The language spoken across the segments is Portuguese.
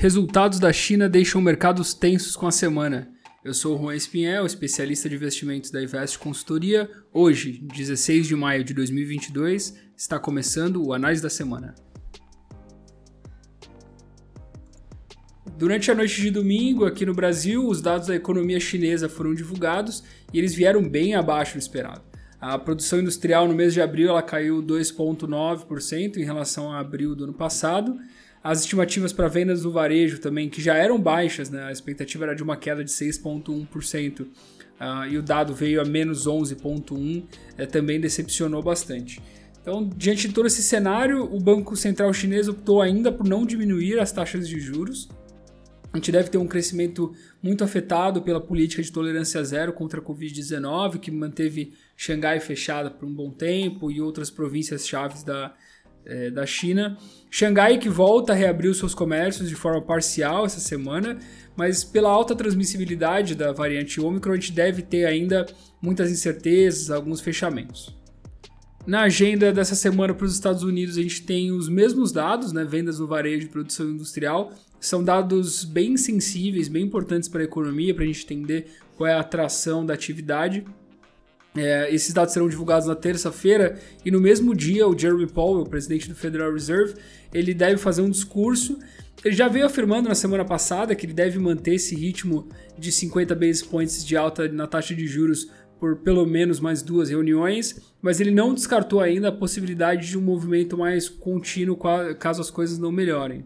Resultados da China deixam mercados tensos com a semana. Eu sou o Juan Espinhel, especialista de investimentos da Invest Consultoria. Hoje, 16 de maio de 2022, está começando o Análise da Semana. Durante a noite de domingo, aqui no Brasil, os dados da economia chinesa foram divulgados e eles vieram bem abaixo do esperado. A produção industrial no mês de abril ela caiu 2,9% em relação a abril do ano passado as estimativas para vendas do varejo também, que já eram baixas, né? a expectativa era de uma queda de 6,1%, uh, ah, e o dado veio a menos 11,1%, é, também decepcionou bastante. Então, diante de todo esse cenário, o Banco Central Chinês optou ainda por não diminuir as taxas de juros. A gente deve ter um crescimento muito afetado pela política de tolerância zero contra a Covid-19, que manteve Xangai fechada por um bom tempo e outras províncias chaves da, é, da China. Xangai que volta a reabrir os seus comércios de forma parcial essa semana, mas pela alta transmissibilidade da variante Omicron, a gente deve ter ainda muitas incertezas, alguns fechamentos. Na agenda dessa semana para os Estados Unidos, a gente tem os mesmos dados, né, vendas no varejo e produção industrial. São dados bem sensíveis, bem importantes para a economia, para a gente entender qual é a atração da atividade. É, esses dados serão divulgados na terça-feira e no mesmo dia o Jeremy Powell, presidente do Federal Reserve, ele deve fazer um discurso. Ele já veio afirmando na semana passada que ele deve manter esse ritmo de 50 basis points de alta na taxa de juros por pelo menos mais duas reuniões, mas ele não descartou ainda a possibilidade de um movimento mais contínuo caso as coisas não melhorem.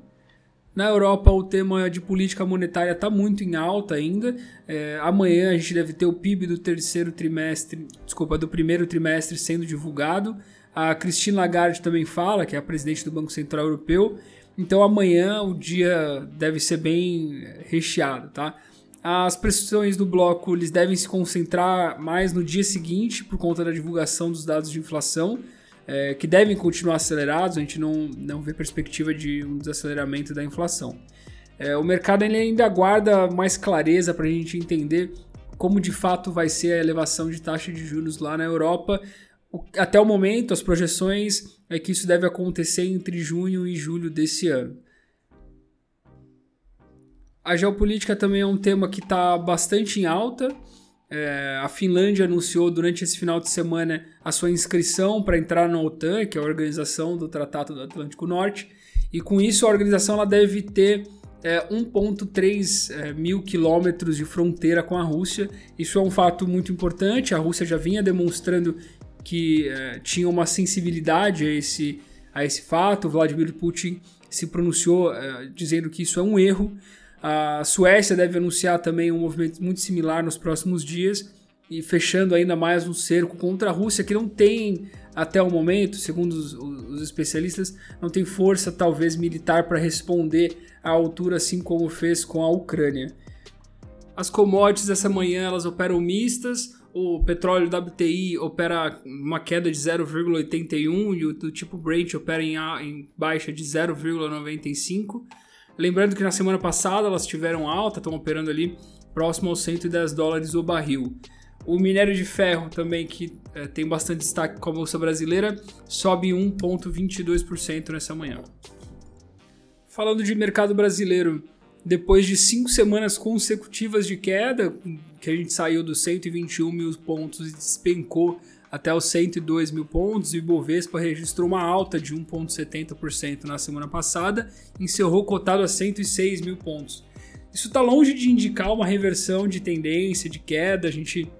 Na Europa, o tema de política monetária está muito em alta ainda. É, amanhã a gente deve ter o PIB do terceiro trimestre, desculpa, do primeiro trimestre sendo divulgado. A Christine Lagarde também fala, que é a presidente do Banco Central Europeu. Então amanhã o dia deve ser bem recheado, tá? As pressões do bloco eles devem se concentrar mais no dia seguinte por conta da divulgação dos dados de inflação é, que devem continuar acelerados, a gente não, não vê perspectiva de um desaceleramento da inflação. É, o mercado ainda aguarda mais clareza para a gente entender como de fato vai ser a elevação de taxa de juros lá na Europa. O, até o momento, as projeções é que isso deve acontecer entre junho e julho desse ano. A geopolítica também é um tema que está bastante em alta. É, a Finlândia anunciou durante esse final de semana a sua inscrição para entrar na OTAN, que é a organização do Tratado do Atlântico Norte, e com isso a organização ela deve ter é, 1,3 é, mil quilômetros de fronteira com a Rússia. Isso é um fato muito importante. A Rússia já vinha demonstrando que é, tinha uma sensibilidade a esse, a esse fato. Vladimir Putin se pronunciou é, dizendo que isso é um erro. A Suécia deve anunciar também um movimento muito similar nos próximos dias e fechando ainda mais um cerco contra a Rússia, que não tem, até o momento, segundo os, os especialistas, não tem força talvez militar para responder à altura, assim como fez com a Ucrânia. As commodities essa manhã elas operam mistas, o petróleo WTI opera uma queda de 0,81 e o do tipo Brent opera em, em baixa de 0,95. Lembrando que na semana passada elas tiveram alta, estão operando ali próximo aos 110 dólares o barril. O minério de ferro também, que é, tem bastante destaque com a Bolsa Brasileira, sobe 1,22% nessa manhã. Falando de mercado brasileiro, depois de cinco semanas consecutivas de queda, que a gente saiu dos 121 mil pontos e despencou até os 102 mil pontos, e o Ibovespa registrou uma alta de 1,70% na semana passada, encerrou cotado a 106 mil pontos. Isso está longe de indicar uma reversão de tendência, de queda, a gente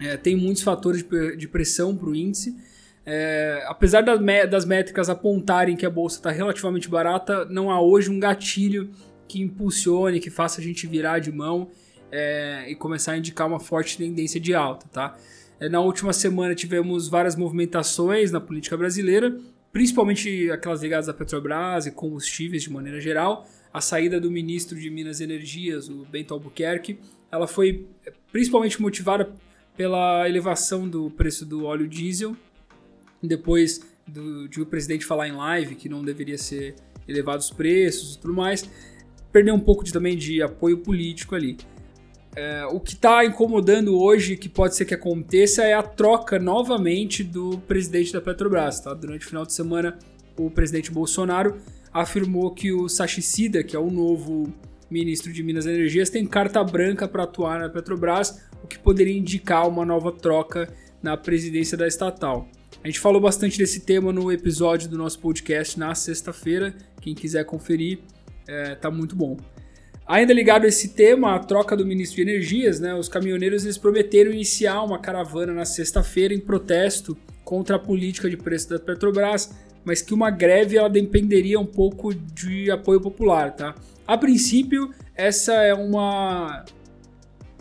é, tem muitos fatores de pressão para o índice. É, apesar das métricas apontarem que a bolsa está relativamente barata, não há hoje um gatilho que impulsione, que faça a gente virar de mão é, e começar a indicar uma forte tendência de alta, tá? É, na última semana tivemos várias movimentações na política brasileira, principalmente aquelas ligadas à Petrobras e combustíveis de maneira geral. A saída do ministro de Minas e Energias, o Bento Albuquerque, ela foi é, principalmente motivada pela elevação do preço do óleo diesel, depois do, de o presidente falar em live que não deveria ser elevados os preços e tudo mais, perdeu um pouco de, também de apoio político ali. É, o que está incomodando hoje, que pode ser que aconteça, é a troca novamente do presidente da Petrobras. Tá? Durante o final de semana, o presidente Bolsonaro afirmou que o Sashi Sida, que é o novo ministro de Minas e Energias, tem carta branca para atuar na Petrobras, o que poderia indicar uma nova troca na presidência da estatal. A gente falou bastante desse tema no episódio do nosso podcast na sexta-feira. Quem quiser conferir, é, tá muito bom. Ainda ligado a esse tema, a troca do ministro de Energias, né, os caminhoneiros eles prometeram iniciar uma caravana na sexta-feira em protesto contra a política de preço da Petrobras, mas que uma greve ela dependeria um pouco de apoio popular, tá? A princípio, essa é uma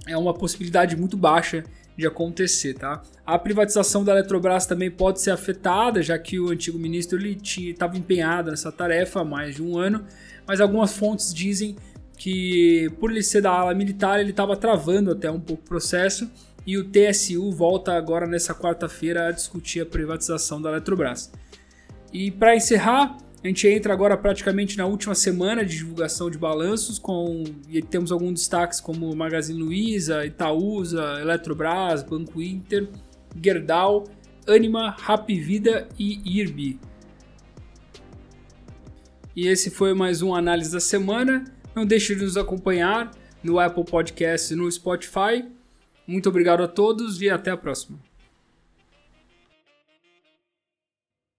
é uma possibilidade muito baixa de acontecer, tá? A privatização da Eletrobras também pode ser afetada, já que o antigo ministro estava empenhado nessa tarefa há mais de um ano, mas algumas fontes dizem que por ele ser da ala militar ele estava travando até um pouco o processo e o TSU volta agora nessa quarta-feira a discutir a privatização da Eletrobras. E para encerrar, a gente entra agora praticamente na última semana de divulgação de balanços, com e temos alguns destaques como Magazine Luiza, Itaúsa, Eletrobras, Banco Inter, Gerdau, Anima, Rap Vida e IRB. E esse foi mais um Análise da Semana. Não deixe de nos acompanhar no Apple Podcasts e no Spotify. Muito obrigado a todos e até a próxima.